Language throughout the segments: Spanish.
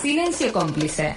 Silencio cómplice.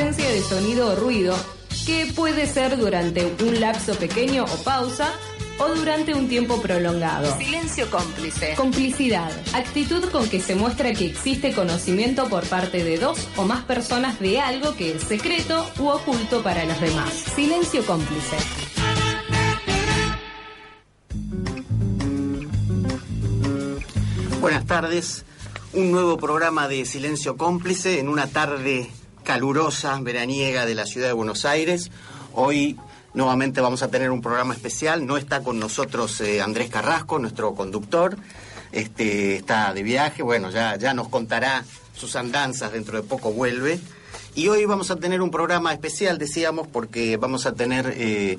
Ausencia de sonido o ruido que puede ser durante un lapso pequeño o pausa o durante un tiempo prolongado. Silencio cómplice. Complicidad, actitud con que se muestra que existe conocimiento por parte de dos o más personas de algo que es secreto u oculto para los demás. Silencio cómplice. Buenas tardes, un nuevo programa de Silencio Cómplice en una tarde calurosa, veraniega de la ciudad de Buenos Aires. Hoy nuevamente vamos a tener un programa especial. No está con nosotros eh, Andrés Carrasco, nuestro conductor. Este, está de viaje, bueno, ya, ya nos contará sus andanzas, dentro de poco vuelve. Y hoy vamos a tener un programa especial, decíamos, porque vamos a tener, eh,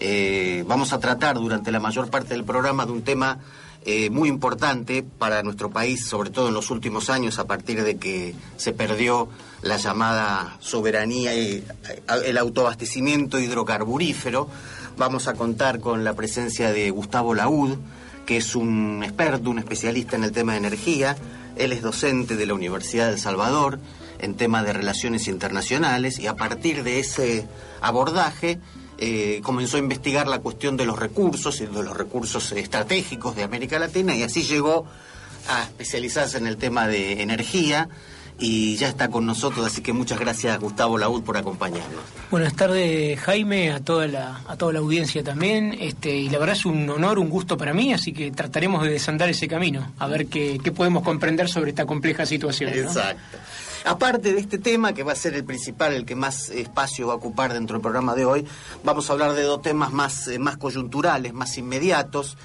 eh, vamos a tratar durante la mayor parte del programa de un tema eh, muy importante para nuestro país, sobre todo en los últimos años, a partir de que se perdió la llamada soberanía y eh, el autoabastecimiento hidrocarburífero. Vamos a contar con la presencia de Gustavo Laúd, que es un experto, un especialista en el tema de energía. Él es docente de la Universidad de El Salvador en temas de relaciones internacionales y a partir de ese abordaje eh, comenzó a investigar la cuestión de los recursos y de los recursos estratégicos de América Latina y así llegó a especializarse en el tema de energía y ya está con nosotros, así que muchas gracias Gustavo Laúd por acompañarnos. Buenas tardes, Jaime, a toda la, a toda la audiencia también. Este, y la verdad es un honor, un gusto para mí, así que trataremos de desandar ese camino, a ver qué, qué podemos comprender sobre esta compleja situación. ¿no? Exacto. Aparte de este tema, que va a ser el principal, el que más espacio va a ocupar dentro del programa de hoy, vamos a hablar de dos temas más, eh, más coyunturales, más inmediatos.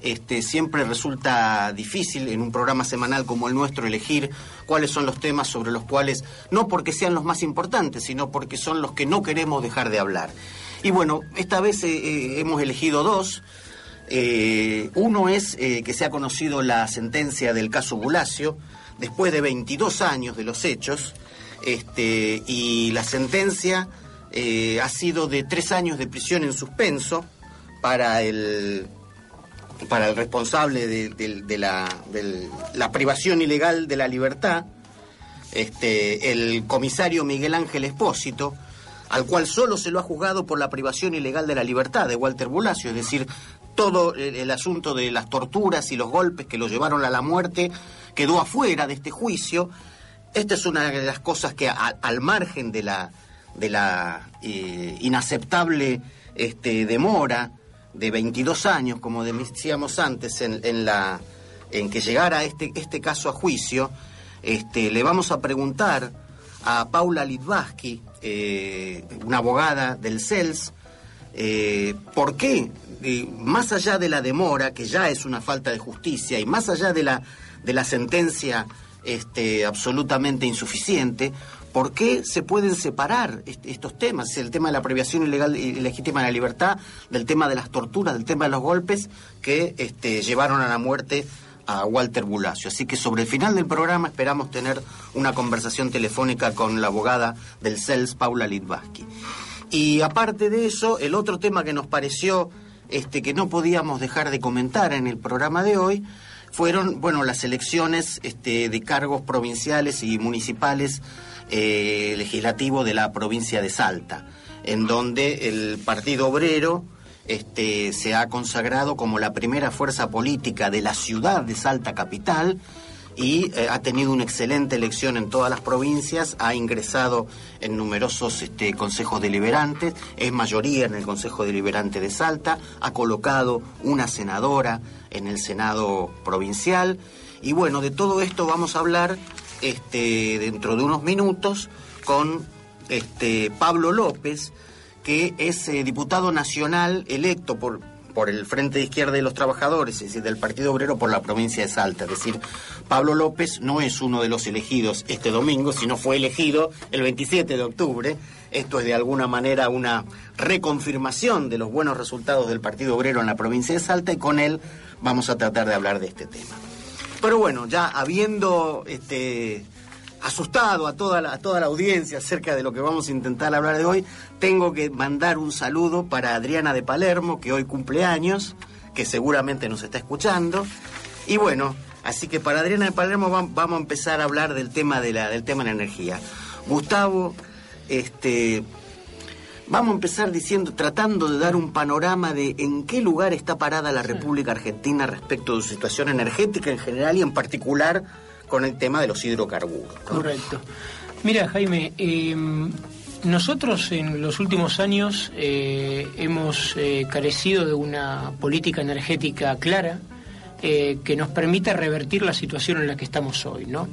Este, siempre resulta difícil en un programa semanal como el nuestro elegir cuáles son los temas sobre los cuales, no porque sean los más importantes, sino porque son los que no queremos dejar de hablar. Y bueno, esta vez eh, eh, hemos elegido dos. Eh, uno es que se ha conocido la sentencia del caso Bulacio, después de 22 años de los hechos, este, y la sentencia eh, ha sido de tres años de prisión en suspenso para el para el responsable de, la, la privación ilegal de la libertad, este, el comisario Miguel Ángel Espósito, al cual solo se lo ha juzgado por la privación ilegal de la libertad de Walter Bulacio, es decir, todo el asunto de las torturas y los golpes que lo llevaron a la muerte quedó afuera de este juicio. Esta es una de las cosas que al margen de la, eh, inaceptable este, demora de 22 años, como decíamos antes, en, que llegara este, este caso a juicio, este, le vamos a preguntar a Paula Litvaski, eh, una abogada del CELS, eh, ¿por qué, más allá de la demora, que ya es una falta de justicia, y más allá de la, de la sentencia este, absolutamente insuficiente, ¿por qué se pueden separar est- estos temas? El tema de la previación ilegal y legítima de la libertad, del tema de las torturas, del tema de los golpes que este, llevaron a la muerte a Walter Bulacio. Así que sobre el final del programa esperamos tener una conversación telefónica con la abogada del CELS, Paula Litvaski. Y aparte de eso, el otro tema que nos pareció este, que no podíamos dejar de comentar en el programa de hoy fueron, bueno, las elecciones este, de cargos provinciales y municipales eh, legislativos de la provincia de Salta, en donde el Partido Obrero este, se ha consagrado como la primera fuerza política de la ciudad de Salta capital y eh, ha tenido una excelente elección en todas las provincias, ha ingresado en numerosos este, consejos deliberantes, es mayoría en el Consejo Deliberante de Salta, ha colocado una senadora en el Senado provincial y bueno, de todo esto vamos a hablar este, dentro de unos minutos con este, Pablo López, que es eh, diputado nacional electo por, por el Frente de Izquierda de los Trabajadores, es decir, del Partido Obrero por la provincia de Salta. Es decir, Pablo López no es uno de los elegidos este domingo, sino fue elegido el 27 de octubre. Esto es de alguna manera una reconfirmación de los buenos resultados del Partido Obrero en la provincia de Salta y con él vamos a tratar de hablar de este tema. Pero bueno, ya habiendo este, asustado a toda, la, a toda la audiencia acerca de lo que vamos a intentar hablar de hoy, tengo que mandar un saludo para Adriana de Palermo, que hoy cumple años, que seguramente nos está escuchando. Y bueno, así que para Adriana de Palermo vam- vamos a empezar a hablar del tema de la, del tema de la energía. Gustavo, este, vamos a empezar diciendo, tratando de dar un panorama de en qué lugar está parada la República Argentina respecto de su situación energética en general y en particular con el tema de los hidrocarburos. Correcto. Mira, Jaime, eh, nosotros en los últimos años eh, hemos eh, carecido de una política energética clara eh, que nos permita revertir la situación en la que estamos hoy, ¿no?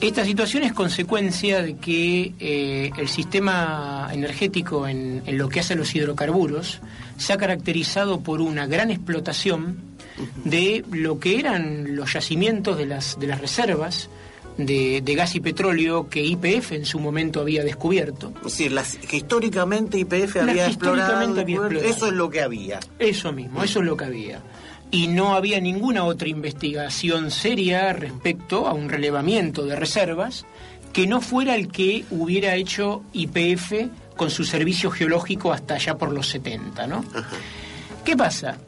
Esta situación es consecuencia de que eh, el sistema energético en, en lo que hace a los hidrocarburos se ha caracterizado por una gran explotación de lo que eran los yacimientos de las, de las reservas de, de gas y petróleo que IPF en su momento había descubierto. Es decir, las, que históricamente IPF había explorado. eso es lo que había. Eso mismo, eso es lo que había. Y no había ninguna otra investigación seria respecto a un relevamiento de reservas que no fuera el que hubiera hecho IPF con su servicio geológico hasta allá por los 70, ¿no? ¿Qué pasa?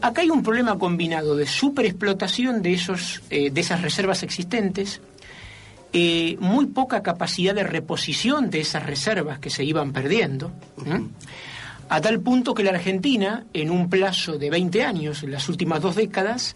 Acá hay un problema combinado de superexplotación de, esos, eh, de esas reservas existentes, eh, muy poca capacidad de reposición de esas reservas que se iban perdiendo, ¿m? a tal punto que la Argentina, en un plazo de 20 años, en las últimas dos décadas,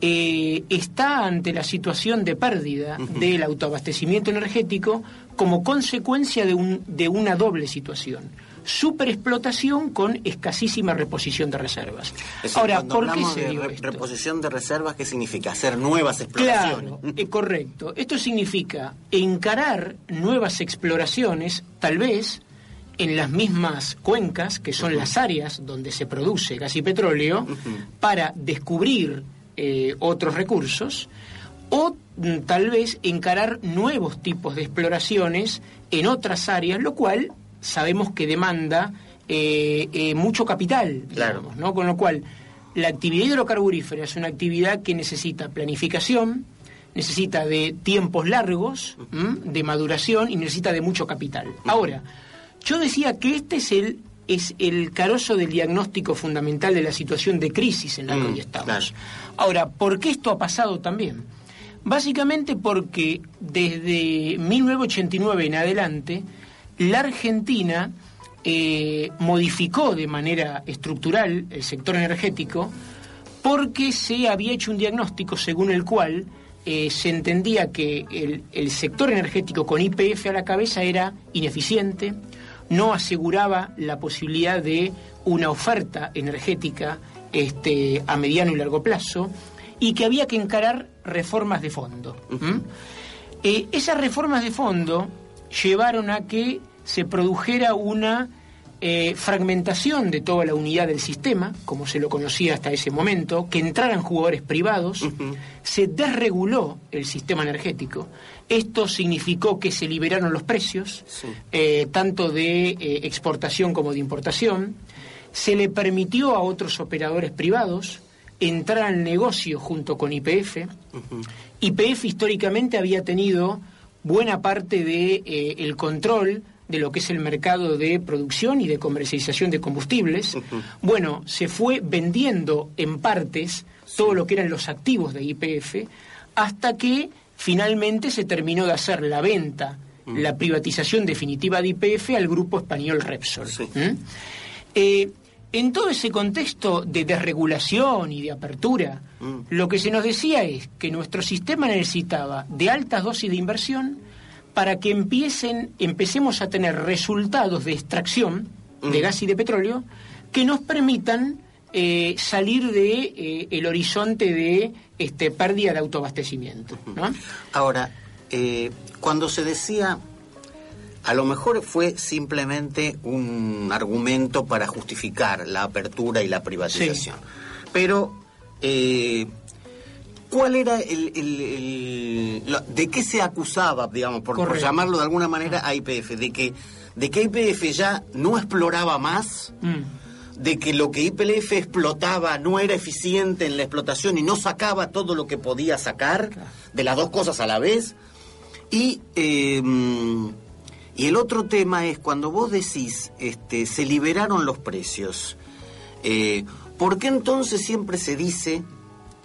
eh, está ante la situación de pérdida del autoabastecimiento energético como consecuencia de, un, de una doble situación. Superexplotación con escasísima reposición de reservas. Decir, Ahora, ¿por qué se de dio re- esto? reposición de reservas, ¿qué significa? Hacer nuevas exploraciones. Claro, eh, correcto. Esto significa encarar nuevas exploraciones, tal vez en las mismas cuencas, que son las áreas donde se produce gas y petróleo, para descubrir eh, otros recursos, o mm, tal vez encarar nuevos tipos de exploraciones en otras áreas, lo cual sabemos que demanda eh, eh, mucho capital, Claro. digamos, ¿no? Con lo cual, la actividad hidrocarburífera es una actividad que necesita planificación, necesita de tiempos largos, ¿m? de maduración y necesita de mucho capital. Ahora, yo decía que este es el es el carozo del diagnóstico fundamental de la situación de crisis en la que Mm, hoy estamos. claro. Ahora, ¿por qué esto ha pasado también? Básicamente porque desde 1989 en adelante, la Argentina eh, modificó de manera estructural el sector energético porque se había hecho un diagnóstico según el cual eh, se entendía que el, el sector energético con IPF a la cabeza era ineficiente, no aseguraba la posibilidad de una oferta energética este, a mediano y largo plazo y que había que encarar reformas de fondo. Eh, esas reformas de fondo llevaron a que se produjera una eh, fragmentación de toda la unidad del sistema, como se lo conocía hasta ese momento, que entraran jugadores privados, se desreguló el sistema energético. Esto significó que se liberaron los precios, eh, tanto de eh, exportación como de importación. Se le permitió a otros operadores privados entrar al negocio junto con IPF. IPF históricamente había tenido buena parte de eh, el control de lo que es el mercado de producción y de comercialización de combustibles. Bueno, se fue vendiendo en partes todo lo que eran los activos de IPF hasta que finalmente se terminó de hacer la venta, la privatización definitiva de IPF al grupo español Repsol. Sí. ¿Mm? Eh, en todo ese contexto de desregulación y de apertura, lo que se nos decía es que nuestro sistema necesitaba de altas dosis de inversión para que empiecen, empecemos a tener resultados de extracción de gas y de petróleo que nos permitan eh, salir de eh, el horizonte de este, pérdida de autoabastecimiento. ¿no? Ahora, eh, cuando se decía a lo mejor fue simplemente un argumento para justificar la apertura y la privatización. Pero, eh, ¿cuál era el, el- el- lo- ¿De qué se acusaba, digamos, por, llamarlo de alguna manera, a IPF? De que, de que IPF ya no exploraba más, Mm. de que lo que IPF explotaba no era eficiente en la explotación y no sacaba todo lo que podía sacar, de las dos cosas a la vez. Y, eh, y el otro tema es cuando vos decís, este, se liberaron los precios, eh, ¿por qué entonces siempre se dice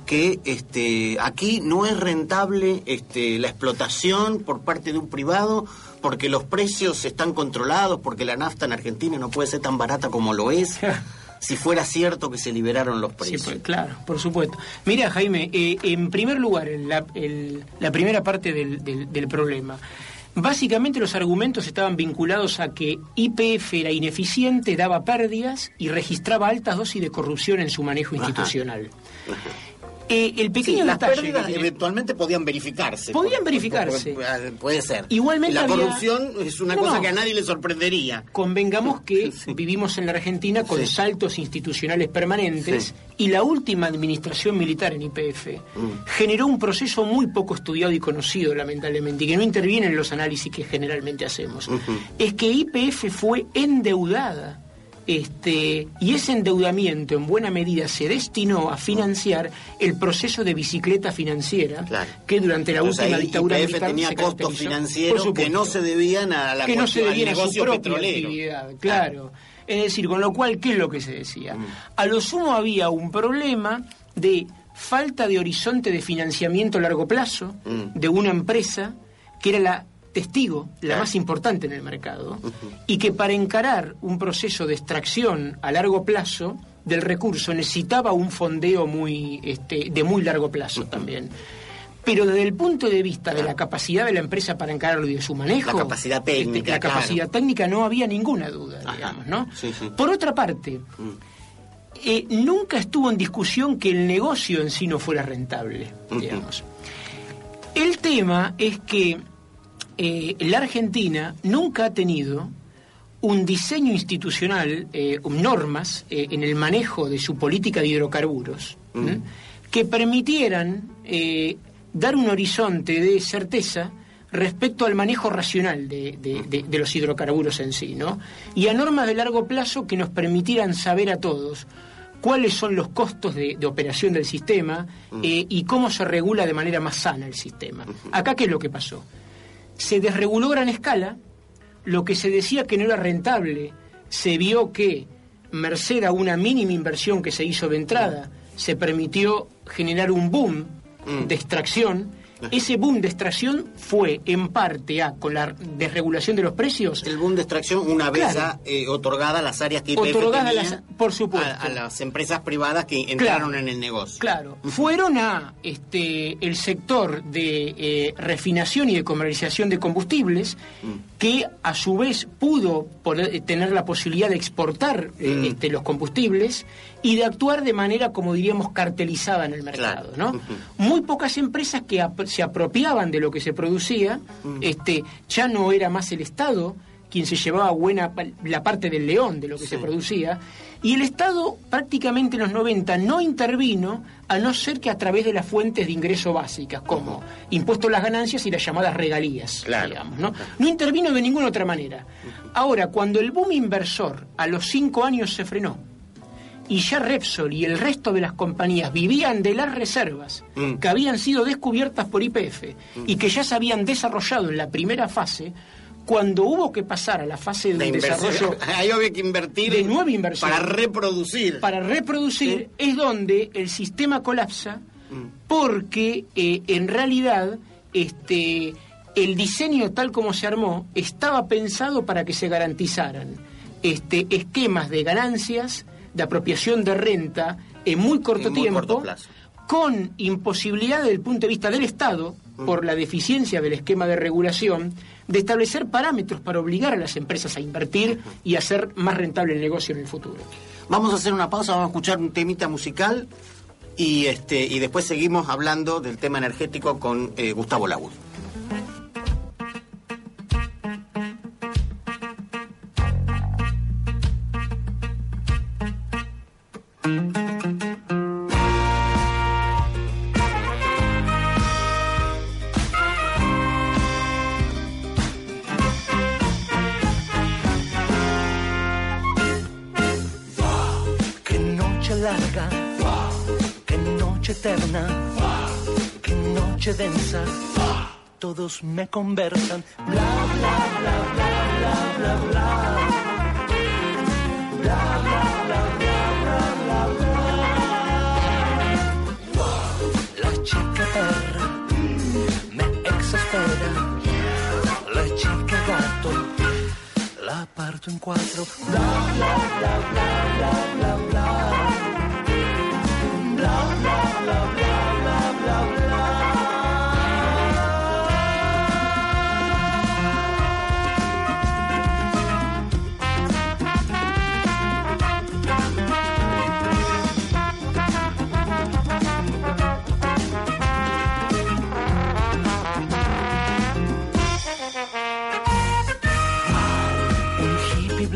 que este, aquí no es rentable este, la explotación por parte de un privado porque los precios están controlados, porque la nafta en Argentina no puede ser tan barata como lo es? si fuera cierto que se liberaron los Sí, precios. pues, claro, por supuesto. Mira, Jaime, eh, en primer lugar, el- la, el- la primera parte del, del- del problema. Básicamente los argumentos estaban vinculados a que IPF era ineficiente, daba pérdidas y registraba altas dosis de corrupción en su manejo institucional. Eh, el Sí, pequeño las detalle pérdidas que tiene- eventualmente podían verificarse. Podían Por- verificarse. por- por- puede ser. Igualmente La había- corrupción es una No, cosa que a nadie le sorprendería. Convengamos que Sí. vivimos en la Argentina con Sí. saltos institucionales permanentes y la última administración militar en IPF Mm. generó un proceso muy poco estudiado y conocido, lamentablemente, y que no interviene en los análisis que generalmente hacemos. Es que IPF fue endeudada. Este, y ese endeudamiento en buena medida se destinó a financiar el proceso de bicicleta financiera Claro. que durante la sea, última ahí dictadura militar tenía se costos financieros que no se debían a la que no se debían a su propia petrolero. actividad, claro. Es decir, con lo cual, ¿qué es lo que se decía? Mm. A lo sumo había un problema de falta de horizonte de financiamiento a largo plazo Mm. de una empresa que era la testigo, la Claro. más importante en el mercado, y que para encarar un proceso de extracción a largo plazo del recurso necesitaba un fondeo muy este, de muy largo plazo también. Pero desde el punto de vista de la capacidad de la empresa para encararlo y de su manejo, La capacidad técnica, este, la claro. capacidad técnica no había ninguna duda, digamos, ¿no? Sí, sí. Por otra parte, eh, nunca estuvo en discusión que el negocio en sí no fuera rentable, digamos. El tema es que eh, la Argentina nunca ha tenido un diseño institucional, eh, normas eh, en el manejo de su política de hidrocarburos, ¿m? que permitieran dar un horizonte de certeza respecto al manejo racional de, de- de- de los hidrocarburos en sí, ¿no? Y a normas de largo plazo que nos permitieran saber a todos cuáles son los costos de, de operación del sistema eh, y cómo se regula de manera más sana el sistema. Acá, ¿qué es lo que pasó? Se desreguló a gran escala, lo que se decía que no era rentable, se vio que, merced a una mínima inversión que se hizo de entrada, se permitió generar un boom Mm. de extracción. Ese boom de extracción fue en parte a, con la desregulación de los precios, El boom de extracción, una vez Claro. ya eh, otorgada las áreas que IPF tenía las- por supuesto. A, a las empresas privadas que entraron en el negocio. Claro, fueron a este el sector de eh, refinación y de comercialización de combustibles, que a su vez pudo poder- eh, tener la posibilidad de exportar eh, Mm. este, los combustibles y de actuar de manera, como diríamos, cartelizada en el mercado. Claro. ¿no? Muy pocas empresas que se apropiaban de lo que se producía, este, ya no era más el Estado quien se llevaba buena la parte del león de lo que Sí. se producía, y el Estado prácticamente en los 90 no intervino a no ser que a través de las fuentes de ingreso básicas, como impuesto a las ganancias y las llamadas regalías, Claro. digamos, ¿no? No intervino de ninguna otra manera. Ahora, cuando el boom inversor a los cinco años se frenó, y ya Repsol y el resto de las compañías vivían de las reservas Mm. que habían sido descubiertas por IPF y que ya se habían desarrollado en la primera fase, cuando hubo que pasar a la fase inversión, desarrollo ahí había que invertir de nueva inversión. para reproducir. para reproducir, es donde el sistema colapsa porque eh, en realidad este, el diseño tal como se armó estaba pensado para que se garantizaran este, esquemas de ganancias, de apropiación de renta en muy corto En muy tiempo, corto plazo. con imposibilidad desde el punto de vista del Estado, por la deficiencia del esquema de regulación, de establecer parámetros para obligar a las empresas a invertir y hacer más rentable el negocio en el futuro. Vamos a hacer una pausa, vamos a escuchar un temita musical y este y después seguimos hablando del tema energético con eh, Gustavo Laud. Todos me conversan. Bla, bla, bla, bla, bla, bla, bla. Bla, bla, bla, bla, bla, bla, bla. La chica perra me exaspera. La chica gato la parto en cuatro. Bla, bla, bla, bla, bla, bla, bla. Bla, bla, bla, bla, bla, bla, bla.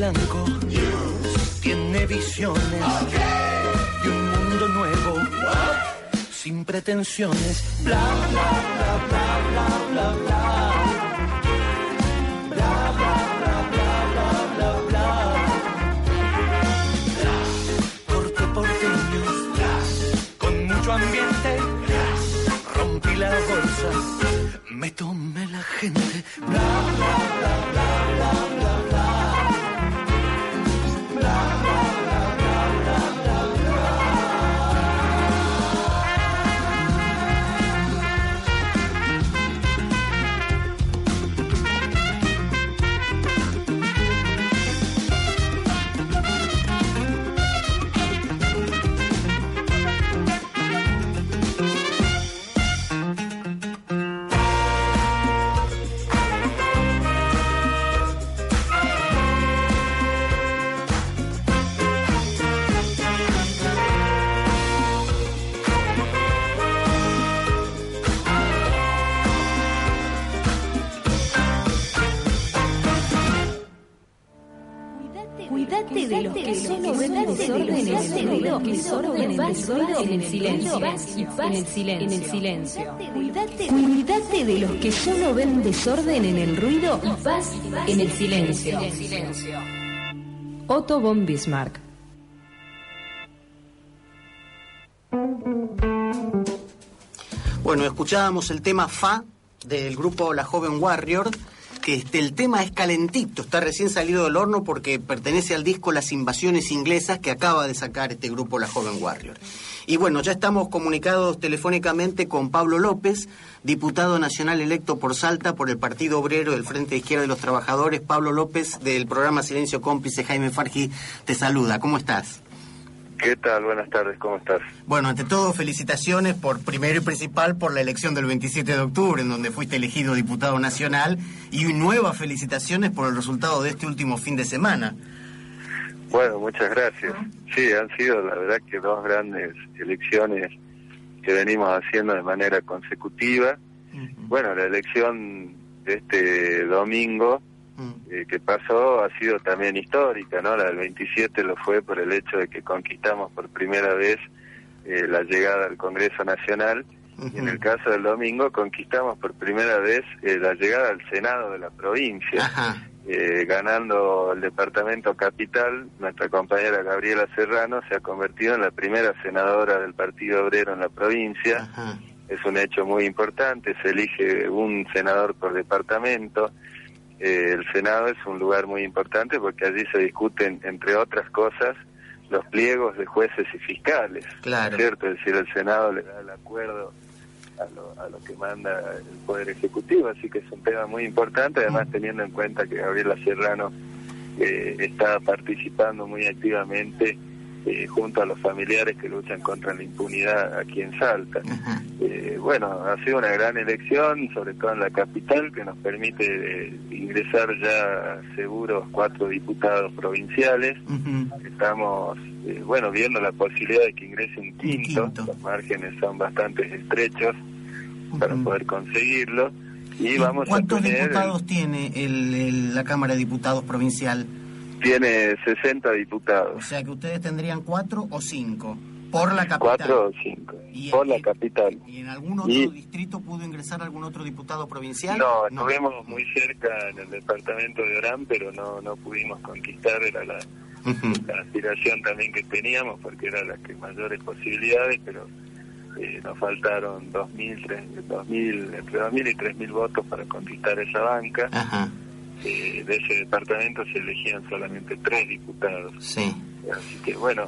Blanco tiene visiones de un mundo nuevo sin pretensiones. Bla, bla, bla, bla, bla, bla, bla. Bla, bla, bla, bla, bla, bla, bla. Con mucho ambiente, rompí la bolsa, me tomé la gente. Bla, bla, bla, bla, en el silencio, en el silencio, en el silencio. Cuídate de los que solo ven desorden en el ruido y paz en el silencio. Otto von Bismarck. Bueno, escuchábamos el tema Fa del grupo La Joven Warrior, que este, el tema es calentito, está recién salido del horno porque pertenece al disco Las Invasiones Inglesas que acaba de sacar este grupo La Joven Warrior. Y bueno, ya estamos comunicados telefónicamente con Pablo López, diputado nacional electo por Salta por el Partido Obrero del Frente de Izquierda de los Trabajadores. Pablo López del programa Silencio Cómplice, Jaime Fargi, te saluda. ¿Cómo estás? ¿Qué tal? Buenas tardes, ¿cómo estás? Bueno, ante todo, felicitaciones por primero y principal por la elección del 27 de octubre, en donde fuiste elegido diputado nacional, y nuevas felicitaciones por el resultado de este último fin de semana. Bueno, muchas gracias. Sí, han sido la verdad que dos grandes elecciones que venimos haciendo de manera consecutiva. Bueno, la elección de este domingo eh, que pasó ha sido también histórica, ¿no? La del 27 lo fue por el hecho de que conquistamos por primera vez eh, la llegada al Congreso Nacional y en el caso del domingo conquistamos por primera vez eh, la llegada al Senado de la provincia. Eh, ganando el departamento capital, nuestra compañera Gabriela Serrano se ha convertido en la primera senadora del Partido Obrero en la provincia. Ajá. Es un hecho muy importante, se elige un senador por departamento. Eh, el Senado es un lugar muy importante porque allí se discuten, entre otras cosas, los pliegos de jueces y fiscales. Claro. ¿Cierto? Es decir, el Senado le da el acuerdo a lo, a lo que manda el Poder Ejecutivo, así que es un tema muy importante, además teniendo en cuenta que Gabriela Serrano eh, está participando muy activamente eh, junto a los familiares que luchan contra la impunidad aquí en Salta. Eh, bueno, ha sido una gran elección, sobre todo en la capital, que nos permite eh, ingresar ya seguros cuatro diputados provinciales. Estamos, eh, bueno, viendo la posibilidad de que ingrese un quinto. quinto. Los márgenes son bastante estrechos para poder conseguirlo. Y ¿Y vamos a ¿Cuántos tener, diputados tiene el- el- la Cámara de Diputados provincial? Tiene 60 O diputados, sea que ustedes tendrían cuatro o cinco por la capital. cuatro o cinco, Y- por la capital. ¿Y en algún otro Y- distrito pudo ingresar algún otro diputado provincial? No, estuvimos muy cerca en el departamento de Orán, pero no, no pudimos conquistar, era la, aspiración también que teníamos, porque era la que mayores posibilidades, pero eh, nos faltaron 2.000, 3.000, 2.000, entre 2.000 y 3.000 votos para conquistar esa banca. Ajá, Eh, de ese departamento se elegían solamente tres diputados. sí. Así que bueno,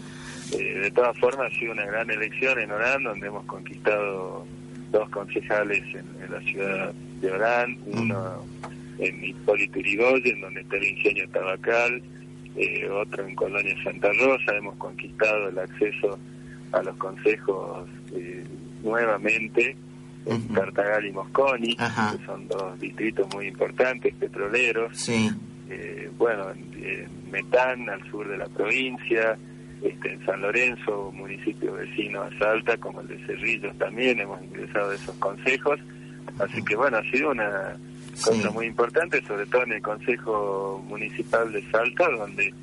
eh, de todas formas ha sido una gran elección en Orán, donde hemos conquistado dos concejales en, en la ciudad de Orán, uno en Hipólito Yrigoyen, donde está el ingenio tabacal, eh, otro en Colonia Santa Rosa, hemos conquistado el acceso a los consejos eh, nuevamente en Ujú. Tartagal y Mosconi, Ajá. que son dos distritos muy importantes, petroleros, Sí, eh, bueno, en, en Metán, al sur de la provincia, este, en San Lorenzo, municipio vecino a Salta, como el de Cerrillos también, hemos ingresado a esos consejos. Así que bueno, ha sido una cosa Sí. muy importante, sobre todo en el Consejo Municipal de Salta, donde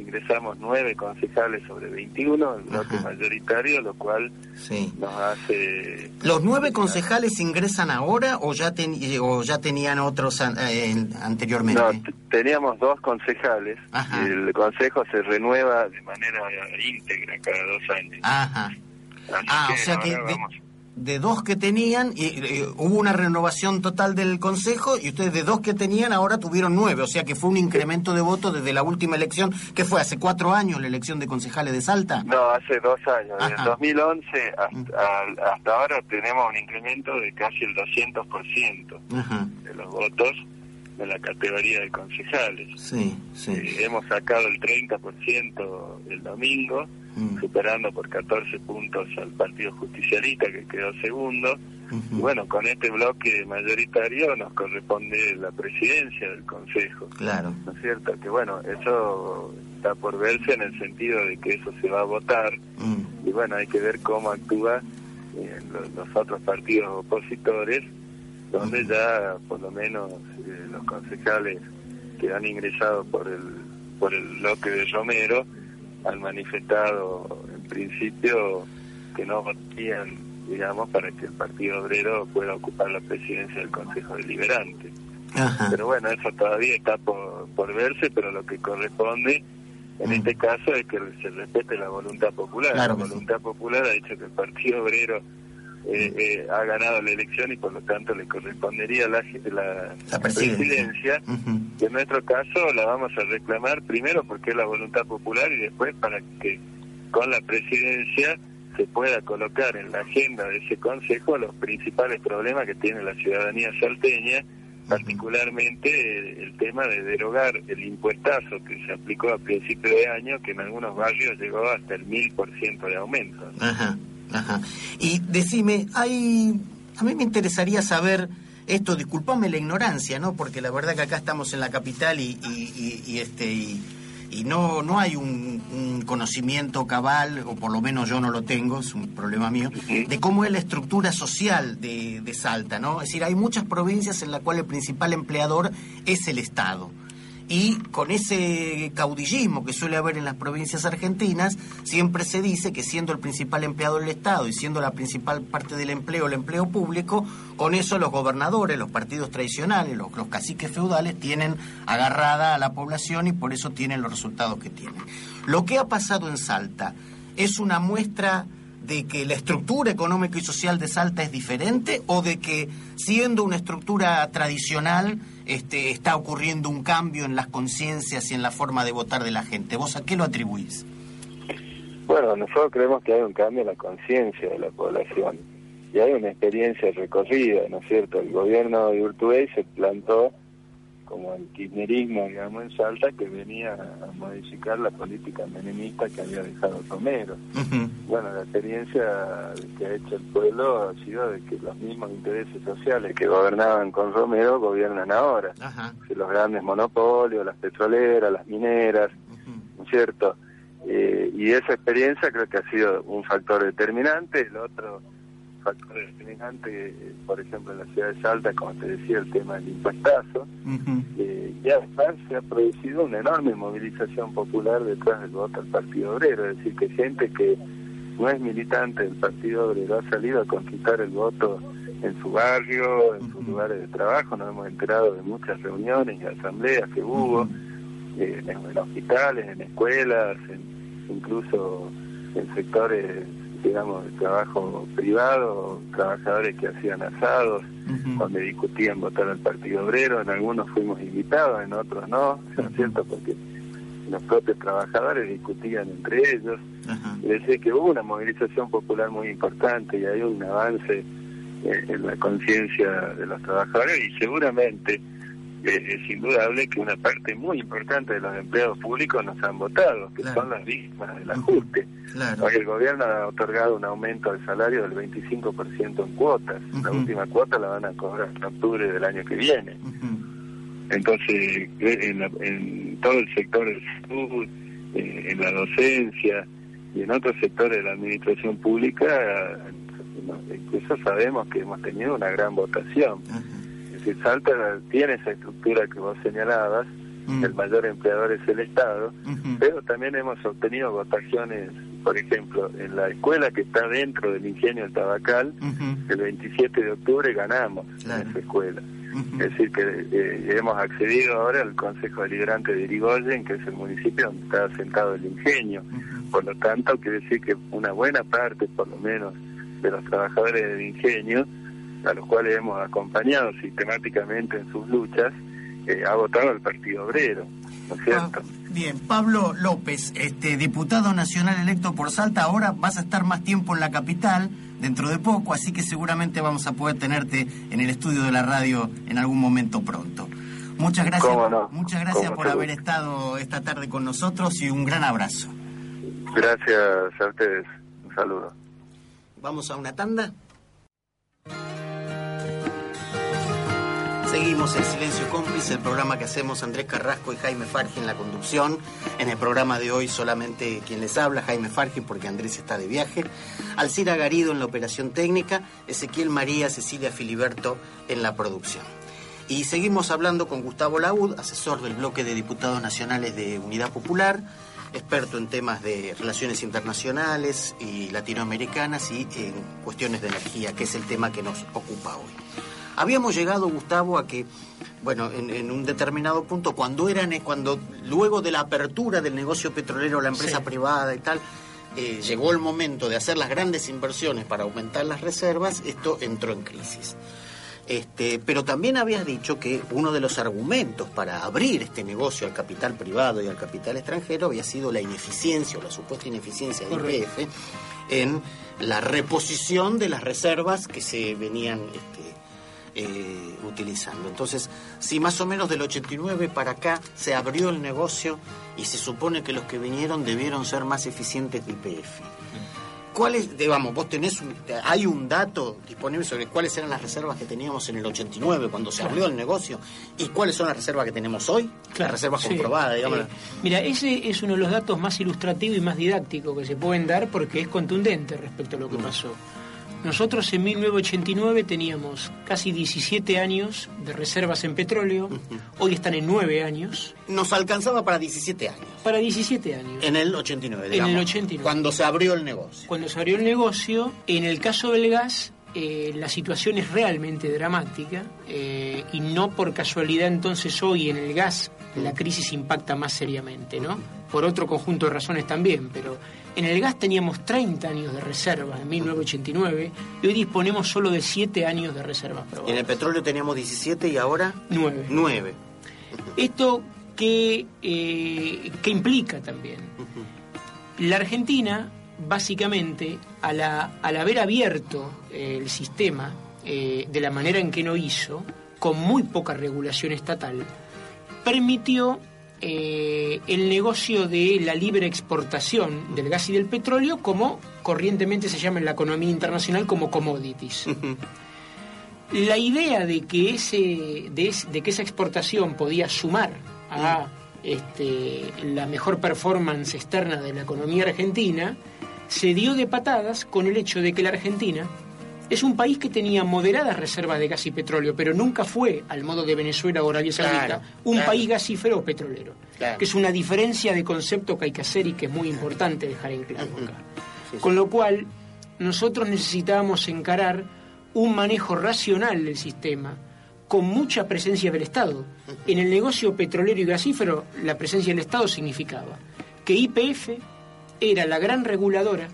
ingresamos nueve concejales sobre 21, el bloque Ajá. mayoritario, lo cual sí. nos hace... ¿Los nueve concejales ingresan ahora o ya, ten- eh, o ya tenían otros an- eh, anteriormente? No, teníamos dos concejales. Ajá. El consejo se renueva de manera íntegra cada dos años. Ajá. Así Ah, o sea que de, de dos que tenían, y, eh, hubo una renovación total del Consejo y ustedes de dos que tenían ahora tuvieron nueve, o sea que fue un incremento de votos desde la última elección, que fue hace cuatro años la elección de concejales de Salta. No, hace dos años. Desde Ajá. el 2011 Mm. hasta, hasta ahora tenemos un incremento de casi el 200% Ajá, de los votos de la categoría de concejales. sí, sí. Eh, hemos sacado el 30% el domingo, Mm. superando por 14 puntos al Partido Justicialista, que quedó segundo. Y bueno, con este bloque mayoritario nos corresponde la presidencia del Consejo. Claro. ¿No es cierto? Que bueno, eso está por verse en el sentido de que eso se va a votar Mm. y bueno, hay que ver cómo actúa en los, los otros partidos opositores, donde ya por lo menos eh, los concejales que han ingresado por el, por el bloque de Romero han manifestado en principio que no votarían, digamos, para que el Partido Obrero pueda ocupar la presidencia del Consejo Deliberante. Ajá. Pero bueno, eso todavía está por, por verse, pero lo que corresponde en Mm. este caso es que se respete la voluntad popular. Claro la sí. voluntad popular ha dicho que el Partido Obrero eh, eh, ha ganado la elección y por lo tanto le correspondería la, la, La presidencia. Y en nuestro caso la vamos a reclamar primero porque es la voluntad popular y después para que con la presidencia se pueda colocar en la agenda de ese consejo los principales problemas que tiene la ciudadanía salteña, particularmente el tema de derogar el impuestazo que se aplicó a principio de año, que en algunos barrios llegó hasta el mil por ciento de aumento. Ajá, ajá. Y decime, hay, a mí me interesaría saber esto, disculpame la ignorancia, ¿no? Porque la verdad que acá estamos en la capital y, y, este y, y no no hay un, un conocimiento cabal, o por lo menos yo no lo tengo, es un problema mío, de cómo es la estructura social de, de Salta, ¿no? Es decir, hay muchas provincias en las cuales el principal empleador es el Estado. Y con ese caudillismo que suele haber en las provincias argentinas, siempre se dice que siendo el principal empleador del Estado y siendo la principal parte del empleo el empleo público, con eso los gobernadores, los partidos tradicionales, los, los caciques feudales tienen agarrada a la población y por eso tienen los resultados que tienen. Lo que ha pasado en Salta es una muestra de que la estructura económica y social de Salta es diferente o de que siendo una estructura tradicional este, está ocurriendo un cambio en las conciencias y en la forma de votar de la gente. ¿Vos a qué lo atribuís? Bueno, nosotros creemos que hay un cambio en la conciencia de la población y hay una experiencia recorrida, ¿no es cierto? El gobierno de Urtubey se plantó como el kirchnerismo, digamos, en Salta, que venía a modificar la política menemista que había dejado Romero. Bueno, la experiencia que ha hecho el pueblo ha sido de que los mismos intereses sociales que gobernaban con Romero gobiernan ahora. Los grandes monopolios, las petroleras, las mineras, ¿no es cierto? Eh, y esa experiencia creo que ha sido un factor determinante. El otro factor determinante, eh, por ejemplo, en la ciudad de Salta, como te decía, el tema del impuestazo. ujú, Eh, y además se ha producido una enorme movilización popular detrás del voto al Partido Obrero. Es decir, que gente que no es militante del Partido Obrero ha salido a conquistar el voto en su barrio, en sus lugares de trabajo. Nos hemos enterado de muchas reuniones y asambleas que hubo eh, en, en hospitales, en escuelas, en- incluso en sectores digamos, de trabajo privado, trabajadores que hacían asados, donde discutían votar al Partido Obrero, en algunos fuimos invitados, en otros no, ¿no es cierto? Porque los propios trabajadores discutían entre ellos, y decir que hubo una movilización popular muy importante y hay un avance eh, en la conciencia de los trabajadores y seguramente es indudable que una parte muy importante de los empleados públicos nos han votado, que Claro. son las víctimas del ajuste. Claro. Hoy el gobierno ha otorgado un aumento del salario del 25% en cuotas. La última cuota la van a cobrar en octubre del año que viene. Entonces, eh, en, la- en todo el sector de salud, eh, en la docencia y en otros sectores de la administración pública, eh, incluso sabemos que hemos tenido una gran votación. Decir, Salta tiene esa estructura que vos señalabas, Mm. el mayor empleador es el Estado, pero también hemos obtenido votaciones, por ejemplo, en la escuela que está dentro del ingenio del Tabacal, el 27 de octubre ganamos Claro. en esa escuela. Es decir, que eh, hemos accedido ahora al Consejo Deliberante de Irigoyen, que es el municipio donde está asentado el ingenio. Por lo tanto, quiere decir que una buena parte, por lo menos, de los trabajadores del ingenio, a los cuales hemos acompañado sistemáticamente en sus luchas, eh, ha votado al Partido Obrero, ¿no es cierto? Ah, Bien, Pablo López, este diputado nacional electo por Salta, ahora vas a estar más tiempo en la capital, dentro de poco, así que seguramente vamos a poder tenerte en el estudio de la radio en algún momento pronto. Muchas gracias, no, muchas gracias por haber estado esta tarde con nosotros y un gran abrazo. Gracias a ustedes. Un saludo. Vamos a una tanda. Seguimos en Silencio Cómplice, el programa que hacemos Andrés Carrasco y Jaime Fargi en la conducción. En el programa de hoy solamente quien les habla, Jaime Fargi, porque Andrés está de viaje. Alcira Garido en la operación técnica, Ezequiel María, Cecilia Filiberto en la producción. Y seguimos hablando con Gustavo Laud, asesor del bloque de diputados nacionales de Unidad Popular, experto en temas de relaciones internacionales y latinoamericanas y en cuestiones de energía, que es el tema que nos ocupa hoy. Habíamos llegado, Gustavo, a que, bueno, en, en un determinado punto, cuando eran, eh, cuando luego de la apertura del negocio petrolero, la empresa Sí. privada y tal, eh, llegó el momento de hacer las grandes inversiones para aumentar las reservas, esto entró en crisis. Este, pero también habías dicho que uno de los argumentos para abrir este negocio al capital privado y al capital extranjero había sido la ineficiencia o la supuesta ineficiencia de Correcto. IPF en la reposición de las reservas que se venían este, eh, utilizando. Entonces, si más o menos del 89 para acá se abrió el negocio y se supone que los que vinieron debieron ser más eficientes de IPF. ¿Cuál es, digamos, vos tenés, un- hay un dato disponible sobre cuáles eran las reservas que teníamos en el 89 cuando se abrió el negocio y cuáles son las reservas que tenemos hoy? las reservas sí. comprobadas, digamos. Eh, mira, ese es uno de los datos más ilustrativos y más didácticos que se pueden dar porque es contundente respecto a lo que Mm. pasó. Nosotros en 1989 teníamos casi 17 años de reservas en petróleo, hoy están en 9 años, Nos alcanzaba para 17 años. para 17 años. En el 89, En digamos. el 89. Cuando se abrió el negocio. Cuando se abrió el negocio, en el caso del gas, eh, la situación es realmente dramática eh, y no por casualidad entonces hoy en el gas la crisis impacta más seriamente, ¿no? Por otro conjunto de razones también, pero en el gas teníamos 30 años de reservas en 1989 y hoy disponemos solo de 7 años de reservas En el petróleo teníamos 17 y ahora 9. 9. ¿Esto qué, eh, qué implica también? La Argentina, básicamente, a la- al haber abierto eh, el sistema eh, de la manera en que lo hizo, con muy poca regulación estatal, permitió eh, el negocio de la libre exportación del gas y del petróleo como corrientemente se llama en la economía internacional como commodities. La idea de que, ese, de, que esa exportación podía sumar a este, la mejor performance externa de la economía argentina se dio de patadas con el hecho de que la Argentina es un país que tenía moderadas reservas de gas y petróleo, pero nunca fue, al modo de Venezuela o Arabia Saudita, Claro, un claro. país gasífero o petrolero. Claro. Que es una diferencia de concepto que hay que hacer y que es muy importante dejar en claro acá. Sí, sí. Con lo cual, nosotros necesitábamos encarar un manejo racional del sistema con mucha presencia del Estado. En el negocio petrolero y gasífero, la presencia del Estado significaba que IPF era la gran reguladora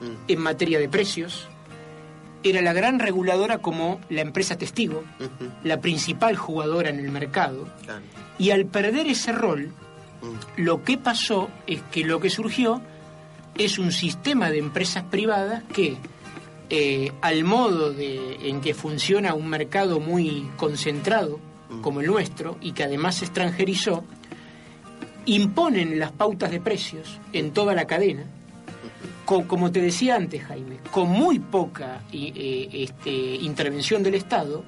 Mm. en materia de precios, era la gran reguladora como la empresa testigo, la principal jugadora en el mercado, Claro. y al perder ese rol, Mm. lo que pasó es que lo que surgió es un sistema de empresas privadas que, eh, al modo de, en que funciona un mercado muy concentrado como el nuestro y que además se extranjerizó, imponen las pautas de precios en toda la cadena, co- como te decía antes, Jaime, con muy poca i- eh, este, intervención del Estado,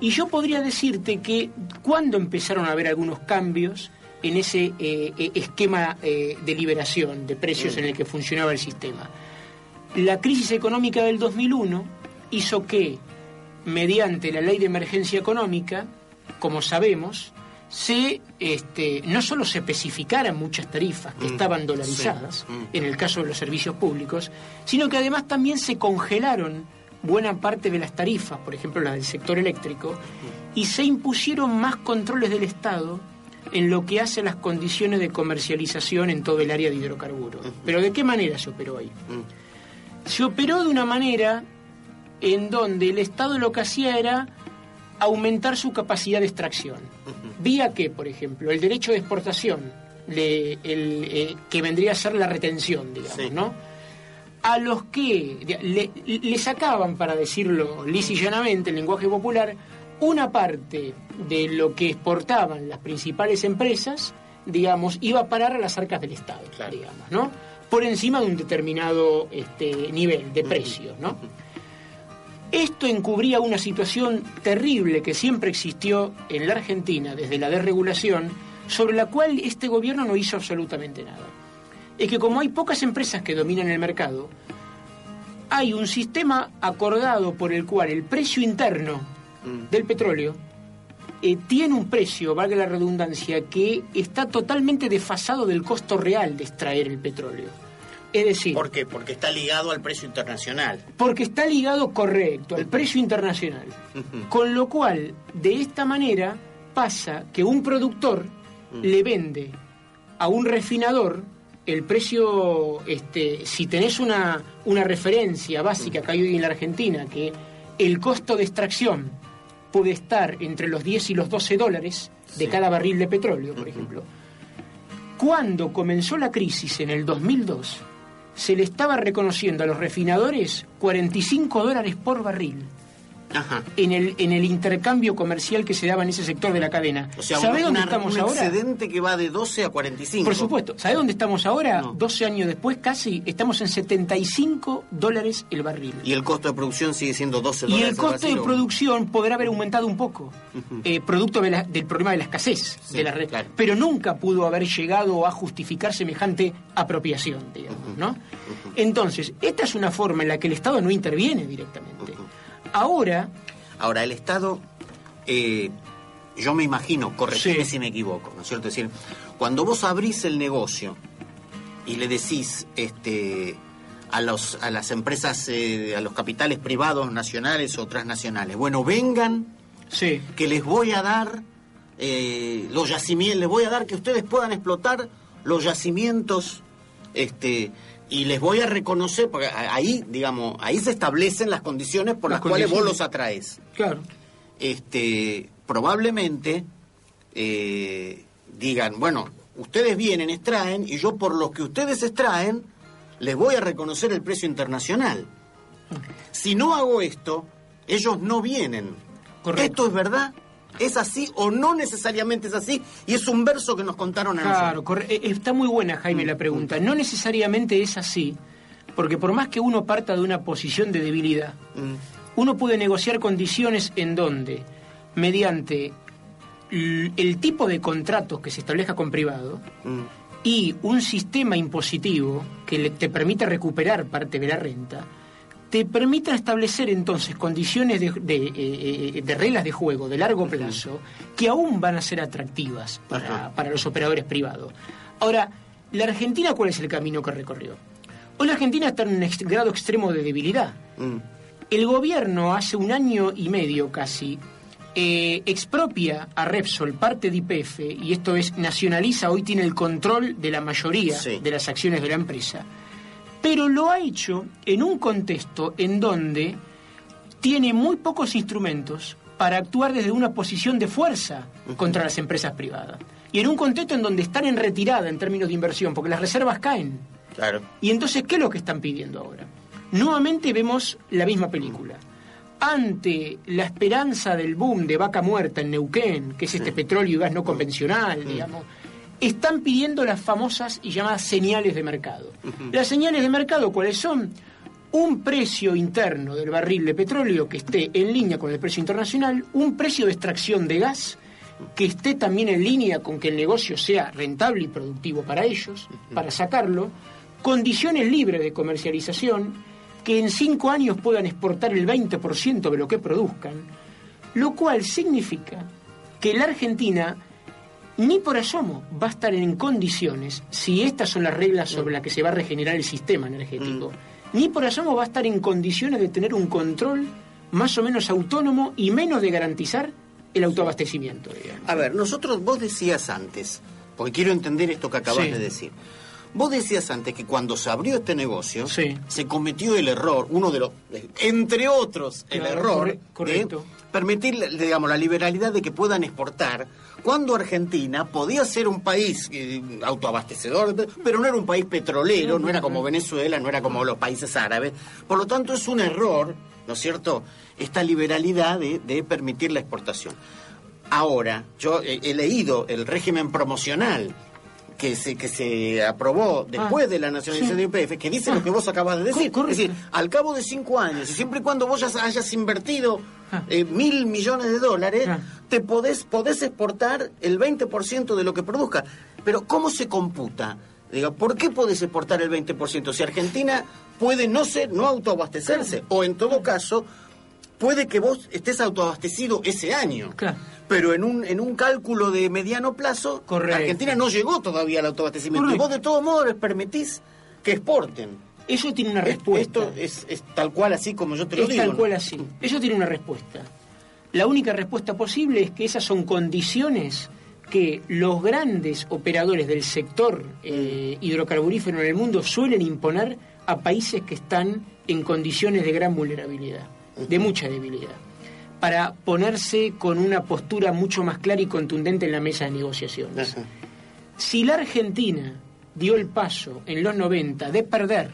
y yo podría decirte que cuando empezaron a haber algunos cambios en ese eh, eh, esquema eh, de liberación de precios en el que funcionaba el sistema. La crisis económica del 2001 hizo que, mediante la ley de emergencia económica, como sabemos, se este, no solo se especificaran muchas tarifas que Mm, estaban dolarizadas, sí, mm. en el caso de los servicios públicos, sino que además también se congelaron buena parte de las tarifas, por ejemplo las del sector eléctrico, y se impusieron más controles del Estado en lo que hace a las condiciones de comercialización en todo el área de hidrocarburos. Pero ¿de qué manera se operó ahí? Mm. Se operó de una manera en donde el Estado lo que hacía era aumentar su capacidad de extracción. Vía que, por ejemplo, el derecho de exportación, le- el, eh, que vendría a ser la retención, digamos, Sí. ¿no? A los que de- le, le sacaban, para decirlo lis y llanamente, en lenguaje popular, una parte de lo que exportaban las principales empresas, digamos, iba a parar a las arcas del Estado, Claro. digamos, ¿no? Por encima de un determinado este, nivel de precios, ¿no? Esto encubría una situación terrible que siempre existió en la Argentina desde la desregulación, sobre la cual este gobierno no hizo absolutamente nada. Es que como hay pocas empresas que dominan el mercado, hay un sistema acordado por el cual el precio interno Mm. del petróleo eh, tiene un precio, valga la redundancia, que está totalmente desfasado del costo real de extraer el petróleo. Es decir, ¿Por qué? Porque está ligado al precio internacional. porque está ligado correcto al precio internacional. Con lo cual, de esta manera, pasa que un productor le vende a un refinador el precio, este, si tenés una, una referencia básica que hay hoy en la Argentina, que el costo de extracción puede estar entre los 10 y los 12 dólares de Sí. cada barril de petróleo, por ejemplo. Cuando comenzó la crisis en el 2002, se le estaba reconociendo a los refinadores 45 dólares por barril Ajá. en el, en el intercambio comercial que se daba en ese sector de la cadena. O sea, ¿Sabe un, dónde estamos un ahora? excedente que va de 12 a 45. Por supuesto. ¿Sabe dónde estamos ahora? No. 12 años después, casi, estamos en 75 dólares el barril. Y el costo de producción sigue siendo 12 Y dólares. el costo de producción podrá haber aumentado un poco, eh, producto de la- del problema de la escasez Sí, de la red, claro. pero nunca pudo haber llegado a justificar semejante apropiación, digamos, ¿no? Entonces, esta es una forma en la que el Estado no interviene directamente. Ahora, Ahora, el Estado, eh, yo me imagino, corregime Sí. si me equivoco, ¿no es cierto? Es decir, cuando vos abrís el negocio y le decís este, a, los, a las empresas, eh, a los capitales privados nacionales o transnacionales, bueno, vengan, sí, que les voy a dar eh, los yacimientos, les voy a dar que ustedes puedan explotar los yacimientos este y les voy a reconocer, porque ahí, digamos, ahí se establecen las condiciones por Las las, cuales vos los atraes. claro. Este, probablemente eh, digan, bueno, ustedes vienen, extraen, y yo por lo que ustedes extraen, les voy a reconocer el precio internacional. Si no hago esto, ellos no vienen. Correcto. ¿Esto es verdad? ¿Es así o no necesariamente es así? Y es un verso que nos contaron a Claro, nosotros. eh, está muy buena, Jaime, la pregunta. No necesariamente es así, porque por más que uno parta de una posición de debilidad, Mm, uno puede negociar condiciones en donde, mediante el tipo de contratos que se establezca con privado mm, y un sistema impositivo que le- te permita recuperar parte de la renta, te permita establecer entonces condiciones de, de, eh, de reglas de juego de largo plazo que aún van a ser atractivas para, los operadores privados. Ahora, ¿la Argentina cuál es el camino que recorrió? Hoy la Argentina está en un grado extremo de debilidad. mm, El gobierno hace un año y medio casi eh, expropia a Repsol parte de IPF y esto es nacionaliza, hoy tiene el control de la mayoría Sí. de las acciones de la empresa. Pero lo ha hecho en un contexto en donde tiene muy pocos instrumentos para actuar desde una posición de fuerza contra las empresas privadas. Y en un contexto en donde están en retirada en términos de inversión, porque las reservas caen. Claro. Y entonces, ¿qué es lo que están pidiendo ahora? Nuevamente vemos la misma película. Ante la esperanza del boom de vaca muerta en Neuquén, que es este petróleo y gas no convencional, digamos, están pidiendo las famosas y llamadas señales de mercado. Las señales de mercado, ¿cuáles son? Un precio interno del barril de petróleo que esté en línea con el precio internacional, un precio de extracción de gas que esté también en línea con que el negocio sea rentable y productivo para ellos, para sacarlo, condiciones libres de comercialización, que en cinco años puedan exportar el 20% de lo que produzcan, lo cual significa que la Argentina ni por asomo va a estar en condiciones, si estas son las reglas sobre las que se va a regenerar el sistema energético, ni por asomo va a estar en condiciones de tener un control más o menos autónomo y menos de garantizar el autoabastecimiento. digamos. A ver, nosotros, vos decías antes, porque quiero entender esto que acabas Sí. de decir. Vos decías antes que cuando se abrió este negocio, Sí. se cometió el error, uno de los, entre otros, el Claro, error corre- correcto. de permitir, digamos, la liberalidad de que puedan exportar, cuando Argentina podía ser un país eh, autoabastecedor, pero no era un país petrolero, no era como Venezuela, no era como los países árabes. Por lo tanto, es un error, ¿no es cierto?, esta liberalidad de, de permitir la exportación. Ahora, yo he, he leído el régimen promocional que se, que se aprobó después Ah, de la nacionalización sí. de IPF, que dice Ah, lo que vos acabas de decir. es decir, al cabo de cinco años, y siempre y cuando vos ya hayas invertido Ah. eh, mil millones de dólares, te podés, podés exportar el 20% de lo que produzca. Pero ¿cómo se computa? Diga, ¿por qué podés exportar el 20%? Si Argentina puede no ser, no autoabastecerse, o en todo caso, puede que vos estés autoabastecido ese año. Claro. Pero en un, en un cálculo de mediano plazo, Correcto. Argentina no llegó todavía al autoabastecimiento. Y Correcto. vos de todos modos les permitís que exporten. Eso tiene una Es- respuesta. Esto es, es tal cual así como yo te lo es digo. tal ¿no? cual así. Eso tiene una respuesta. La única respuesta posible es que esas son condiciones que los grandes operadores del sector eh, hidrocarburífero en el mundo suelen imponer a países que están en condiciones de gran vulnerabilidad, de mucha debilidad, para ponerse con una postura mucho más clara y contundente en la mesa de negociaciones. Ajá. Si la Argentina dio el paso en los 90 de perder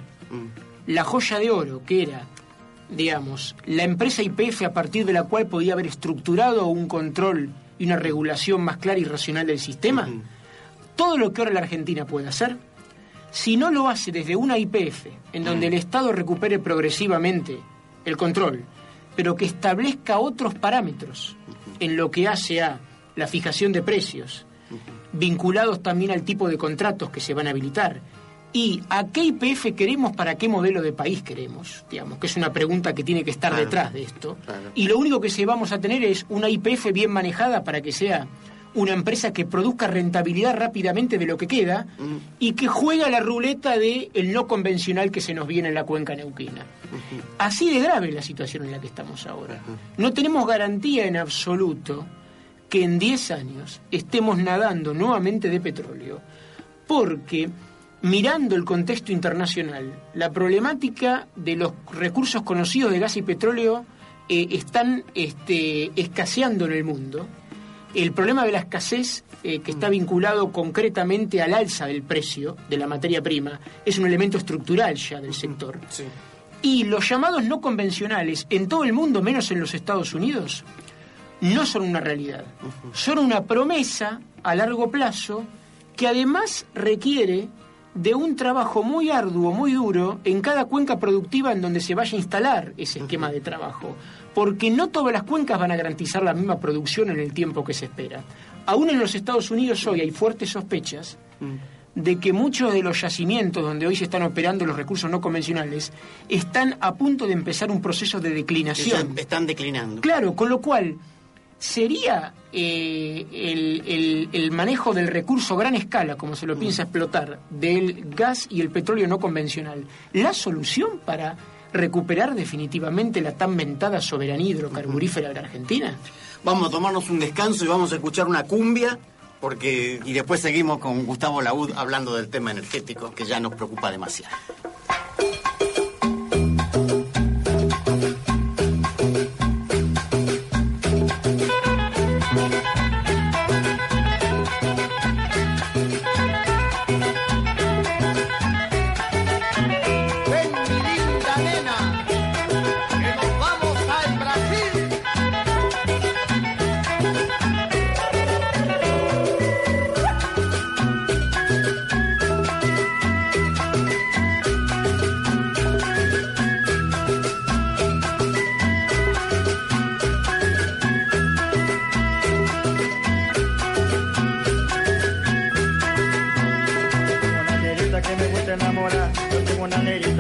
la joya de oro que era, digamos, la empresa IPF a partir de la cual podía haber estructurado un control y una regulación más clara y racional del sistema, todo lo que ahora la Argentina puede hacer, si no lo hace desde una IPF, en donde el Estado recupere progresivamente el control, pero que establezca otros parámetros en lo que hace a la fijación de precios, vinculados también al tipo de contratos que se van a habilitar. Y a qué IPF queremos para qué modelo de país queremos, digamos, que es una pregunta que tiene que estar Claro. detrás de esto. Claro. Y lo único que se vamos a tener es una IPF bien manejada para que sea una empresa que produzca rentabilidad rápidamente de lo que queda y que juega la ruleta de el no convencional que se nos viene en la cuenca neuquina. Así de grave es la situación en la que estamos ahora. No tenemos garantía en absoluto que en 10 años estemos nadando nuevamente de petróleo, porque mirando el contexto internacional, la problemática de los recursos conocidos de gas y petróleo eh, están este, escaseando en el mundo. El problema de la escasez, eh, que está vinculado concretamente al alza del precio de la materia prima, es un elemento estructural ya del sector. Sí. Y los llamados no convencionales en todo el mundo, menos en los Estados Unidos, no son una realidad. Son una promesa a largo plazo que además requiere de un trabajo muy arduo, muy duro, en cada cuenca productiva en donde se vaya a instalar ese esquema de trabajo. Porque no todas las cuencas van a garantizar la misma producción en el tiempo que se espera. Aún en los Estados Unidos hoy hay fuertes sospechas de que muchos de los yacimientos donde hoy se están operando los recursos no convencionales están a punto de empezar un proceso de declinación. están declinando. Claro, con lo cual sería eh, el, el- el manejo del recurso a gran escala, como se lo piensa explotar, del gas y el petróleo no convencional, la solución para recuperar definitivamente la tan mentada soberanía hidrocarburífera de la Argentina. Vamos a tomarnos un descanso y vamos a escuchar una cumbia, porque y después seguimos con Gustavo Laud hablando del tema energético, que ya nos preocupa demasiado.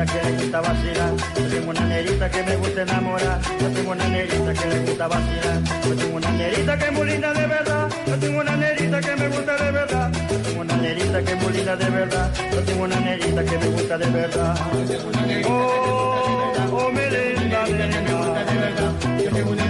Que le gusta vacilar. Yo tengo una negrita que me gusta enamorar. Yo tengo una negrita que le gusta vacilar. Yo tengo una negrita que es muy linda de verdad. Yo tengo una negrita que me gusta de verdad. Yo tengo una negrita que es muy linda de verdad. Yo tengo una negrita que me gusta de verdad. Oh, oh, mi linda nena. Ven,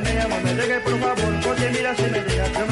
Mía, no me dejes por favor, porque mira si me dejas,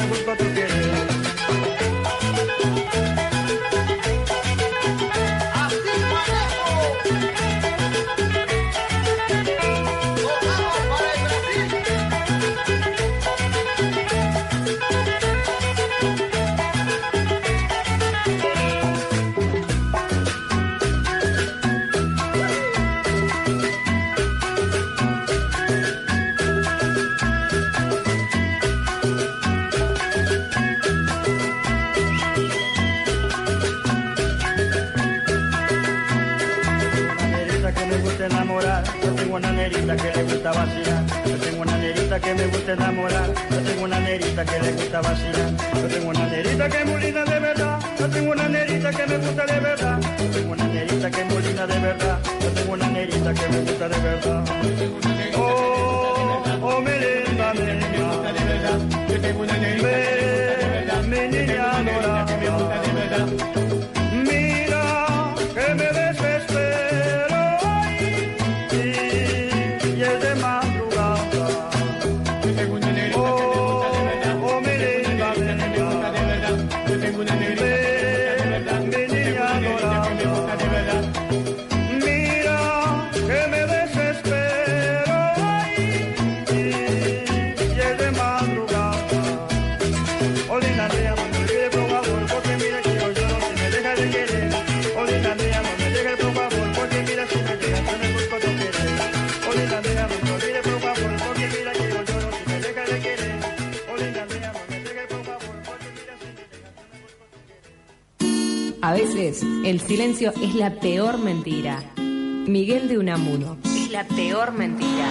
nerita que le gusta vacilar, yo tengo una nerita que me gusta enamorar, yo tengo una nerita que le gusta vacilar, yo tengo una nerita que es muy de verdad, yo tengo una nerita que me gusta de verdad, yo tengo una nerita que es muy de verdad, yo tengo una nerita que me gusta de verdad. El silencio es la peor mentira. Miguel de Unamuno. Es la peor mentira.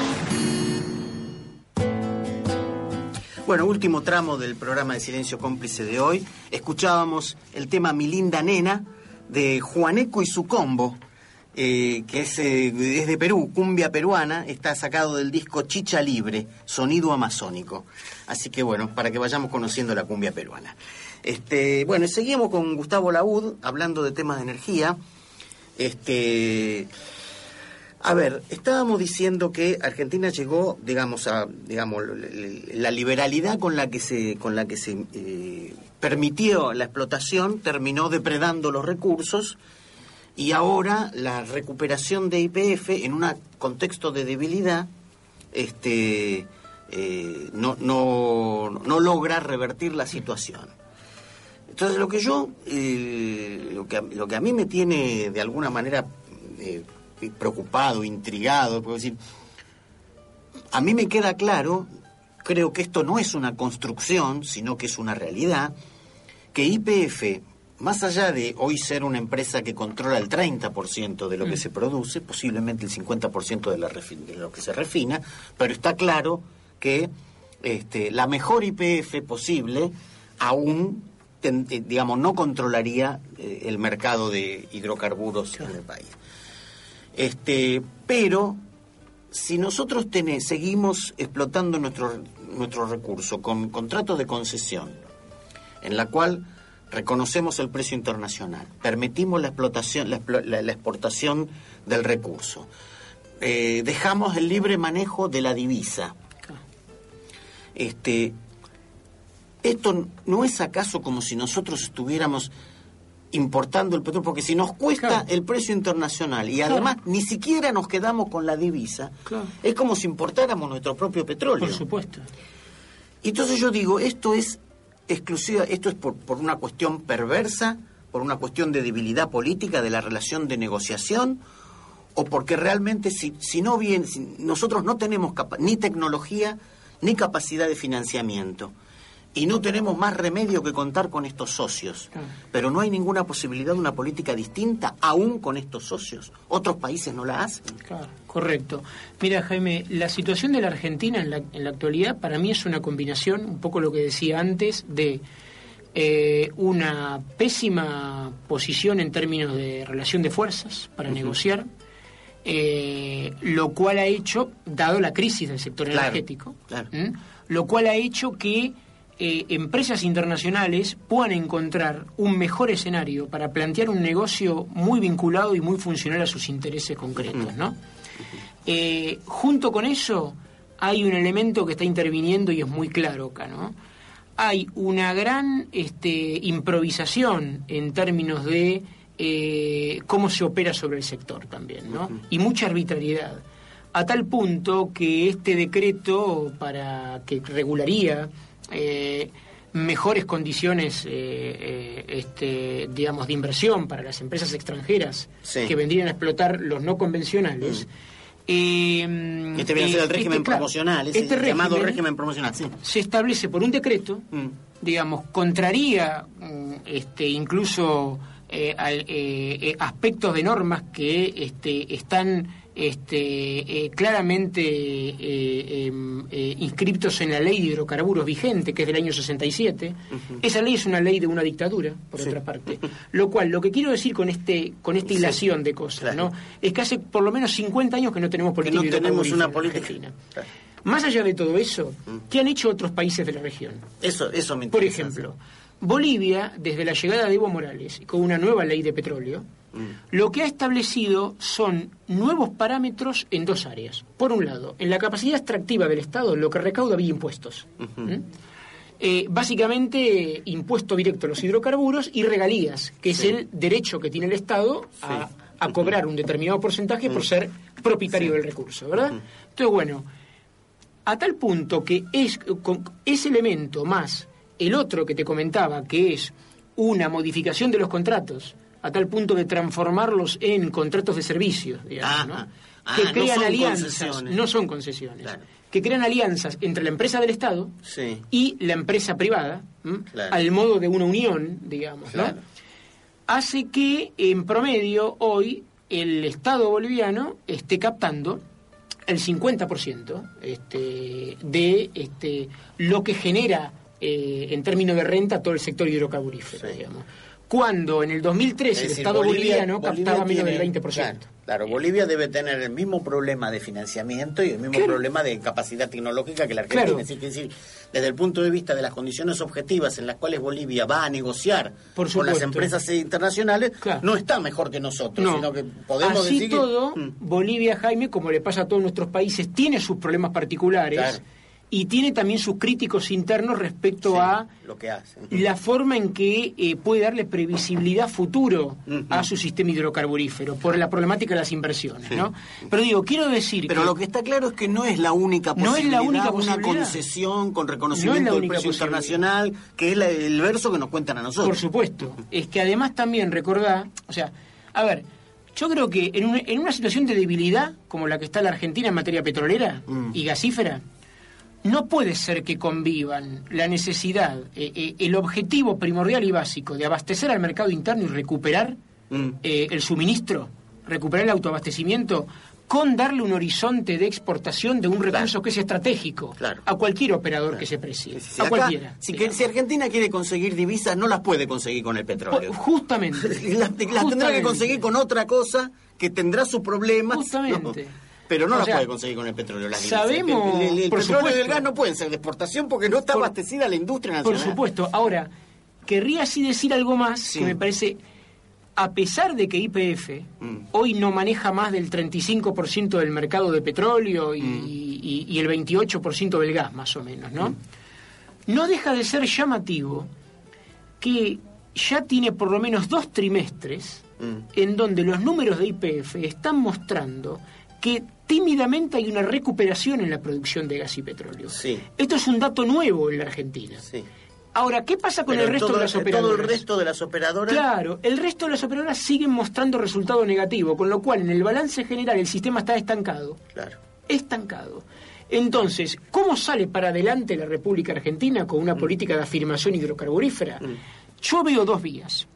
Bueno, último tramo del programa de Silencio Cómplice de hoy. Escuchábamos el tema Mi linda nena de Juaneco y su combo, eh, que es, eh, es de Perú, cumbia peruana, está sacado del disco Chicha Libre, sonido amazónico. Así que bueno, para que vayamos conociendo la cumbia peruana. Este, bueno, seguimos con Gustavo Laud, hablando de temas de energía. Este, a ver, estábamos diciendo que Argentina llegó, digamos, a, digamos, la liberalidad con la que se, con la que se eh, permitió la explotación terminó depredando los recursos y ahora la recuperación de IPF en un contexto de debilidad, este, eh, no, no, no logra revertir la situación. Entonces lo que yo, eh, lo, que, a- lo que a mí me tiene de alguna manera eh, preocupado, intrigado, puedo decir, a mí me queda claro, creo que esto no es una construcción, sino que es una realidad, que IPF, más allá de hoy ser una empresa que controla el 30% de lo que se produce, posiblemente el 50% de, la de lo que se refina, pero está claro que este, la mejor IPF posible aún, digamos, no controlaría eh, el mercado de hidrocarburos en el país. Este, pero si nosotros seguimos explotando nuestro, nuestro recurso con contratos de concesión, en la cual reconocemos el precio internacional, permitimos la explotación, la, explo- la- la exportación del recurso, eh, dejamos el libre manejo de la divisa. Este, esto no es acaso como si nosotros estuviéramos importando el petróleo, porque si nos cuesta Claro. el precio internacional y además ni siquiera nos quedamos con la divisa, Claro. es como si importáramos nuestro propio petróleo. Por supuesto. Entonces yo digo, esto es exclusiva, esto es por, por una cuestión perversa, por una cuestión de debilidad política de la relación de negociación, o porque realmente si, si no bien, si nosotros no tenemos capa- ni tecnología ni capacidad de financiamiento. Y no tenemos más remedio que contar con estos socios. Pero no hay ninguna posibilidad de una política distinta aún con estos socios. Otros países no la hacen. Claro, correcto. Mira, Jaime, la situación de la Argentina en la, en la actualidad para mí es una combinación, un poco lo que decía antes, de eh, una pésima posición en términos de relación de fuerzas para negociar, eh, lo cual ha hecho, dado la crisis del sector Claro, energético, claro. lo cual ha hecho que eh, empresas internacionales puedan encontrar un mejor escenario para plantear un negocio muy vinculado y muy funcional a sus intereses concretos, ¿no? Eh, junto con eso hay un elemento que está interviniendo y es muy claro acá, ¿no? Hay una gran este, improvisación en términos de eh, cómo se opera sobre el sector también, ¿no? Y mucha arbitrariedad. A tal punto que este decreto para que regularía eh, mejores condiciones, eh, eh, este, digamos, de inversión para las empresas extranjeras Sí. que vendrían a explotar los no convencionales. eh, Este viene a ser el régimen este, claro, promocional, ese este llamado régimen régimen promocional, sí. se establece por un decreto, Mm. digamos, contraría mm, este, incluso eh, al- eh, eh, aspectos de normas que este, están este, eh, claramente eh, em, eh, inscriptos en la ley de hidrocarburos vigente, que es del año 67. Esa ley es una ley de una dictadura, por otra parte. Lo cual, lo que quiero decir con este con esta Sí, hilación de cosas, claro. ¿no? es que hace por lo menos 50 años que no tenemos Que política no tenemos una política. Argentina. Claro. Más allá de todo eso, Mm. ¿qué han hecho otros países de la región? Eso, eso me Por interesa. ejemplo, Bolivia, desde la llegada de Evo Morales, con una nueva ley de petróleo. Lo que ha establecido son nuevos parámetros en dos áreas. Por un lado, en la capacidad extractiva del Estado, lo que recauda vía impuestos. ¿Mm? Eh, básicamente, impuesto directo a los hidrocarburos y regalías, que es el derecho que tiene el Estado a, a cobrar un determinado porcentaje por ser propietario del recurso, ¿verdad? Entonces, bueno, a tal punto que es con ese elemento más el otro que te comentaba, que es una modificación de los contratos, a tal punto de transformarlos en contratos de servicios, digamos, ¿no? Ajá. Ah, que crean alianzas, no son concesiones, Claro. que crean alianzas entre la empresa del Estado Sí. y la empresa privada, al modo de una unión, digamos, ¿no? Hace que en promedio hoy el Estado boliviano esté captando el 50% este, de este, lo que genera eh, en términos de renta todo el sector hidrocarburífero, Sí. digamos. Cuando en el 2013 Es el decir, Estado Bolivia- boliviano Bolivia captaba menos del 20%. Claro, claro, Bolivia debe tener el mismo problema de financiamiento y el mismo problema de capacidad tecnológica que la Argentina. Claro. Es decir, desde el punto de vista de las condiciones objetivas en las cuales Bolivia va a negociar Por con las empresas internacionales, Claro. no está mejor que nosotros, No. sino que podemos Así decir todo, Mm, Bolivia, Jaime, como le pasa a todos nuestros países, tiene sus problemas particulares. Y tiene también sus críticos internos respecto sí, a lo que hace. la forma en que eh, puede darle previsibilidad futuro a su sistema hidrocarburífero por la problemática de las inversiones, ¿no? Pero digo, quiero decir Pero que lo que está claro es que no es la única No es la posibilidad, única una posibilidad. concesión con No reconocimiento del precio posibilidad. internacional, que es la- el verso que nos cuentan a nosotros. Por supuesto. Es que además también recordá, o sea, a ver, yo creo que en una, en una situación de debilidad como la que está la Argentina en materia petrolera Mm. y gasífera, no puede ser que convivan la necesidad, eh, eh, el objetivo primordial y básico de abastecer al mercado interno y recuperar Mm. eh, el suministro, recuperar el autoabastecimiento, con darle un horizonte de exportación de un recurso que es estratégico Claro. a cualquier operador que se precie, Si a acá- cualquiera. si, que- si Argentina quiere conseguir divisas, no las puede conseguir con el petróleo. Justamente. las, las tendrá que conseguir con otra cosa que tendrá sus problemas. Justamente. ¿no? Pero no O las sea, puede conseguir con el petróleo. Las sabemos, El, el- el por petróleo y el supuesto. gas no pueden ser de exportación porque no está Por- abastecida la industria Por nacional. supuesto. Ahora, querría así decir algo más Sí. que me parece, a pesar de que YPF Mm. hoy no maneja más del 35% del mercado de petróleo y, Mm. y- y el 28% del gas, más o menos, ¿no? No deja de ser llamativo que ya tiene por lo menos dos trimestres Mm. en donde los números de IPF están mostrando que tímidamente hay una recuperación en la producción de gas y petróleo. Sí. Esto es un dato nuevo en la Argentina. Sí. Ahora, ¿qué pasa con Pero el resto todo, de las todo operadoras? el resto de las operadoras. Claro, el resto de las operadoras siguen mostrando resultado negativo, con lo cual en el balance general el sistema está estancado. Claro. Estancado. Entonces, ¿cómo sale para adelante la República Argentina con una política de afirmación hidrocarburífera? Yo veo dos vías.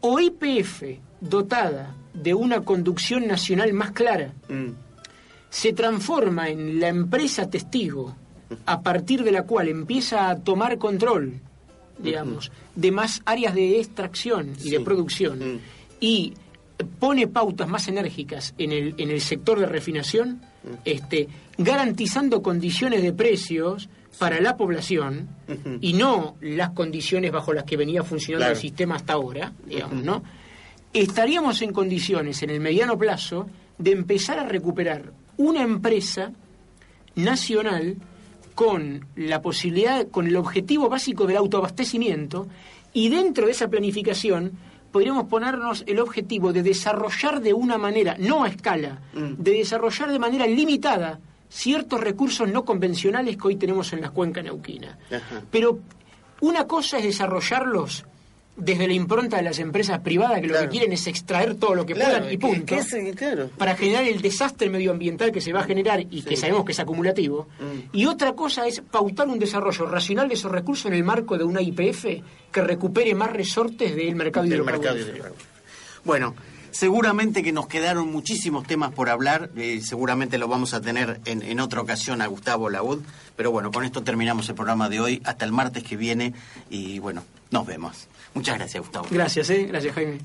O IPF dotada de una conducción nacional más clara Mm. Se transforma en la empresa testigo a partir de la cual empieza a tomar control, digamos, de más áreas de extracción y de producción y pone pautas más enérgicas en el, en el sector de refinación, este, garantizando condiciones de precios para la población y no las condiciones bajo las que venía funcionando Claro. el sistema hasta ahora, digamos, ¿no? Estaríamos en condiciones en el mediano plazo de empezar a recuperar una empresa nacional con la posibilidad, con el objetivo básico del autoabastecimiento y dentro de esa planificación podríamos ponernos el objetivo de desarrollar de una manera, no a escala, Mm. de desarrollar de manera limitada ciertos recursos no convencionales que hoy tenemos en la cuenca neuquina. Ajá. Pero una cosa es desarrollarlos desde la impronta de las empresas privadas que lo que quieren es extraer todo lo que Claro, puedan y punto que es- claro. para generar el desastre medioambiental que se va a generar y que sabemos que es acumulativo. Mm. Y otra cosa es pautar un desarrollo racional de esos recursos en el marco de una IPF que recupere más resortes del mercado del mercado hidrocarburífero. hidrocarburífero. Bueno, seguramente que nos quedaron muchísimos temas por hablar, eh, seguramente lo vamos a tener en, en otra ocasión a Gustavo Laud, pero bueno, con esto terminamos el programa de hoy, hasta el martes que viene y bueno, nos vemos. Muchas gracias Gustavo. Gracias, ¿eh? Gracias, Jaime.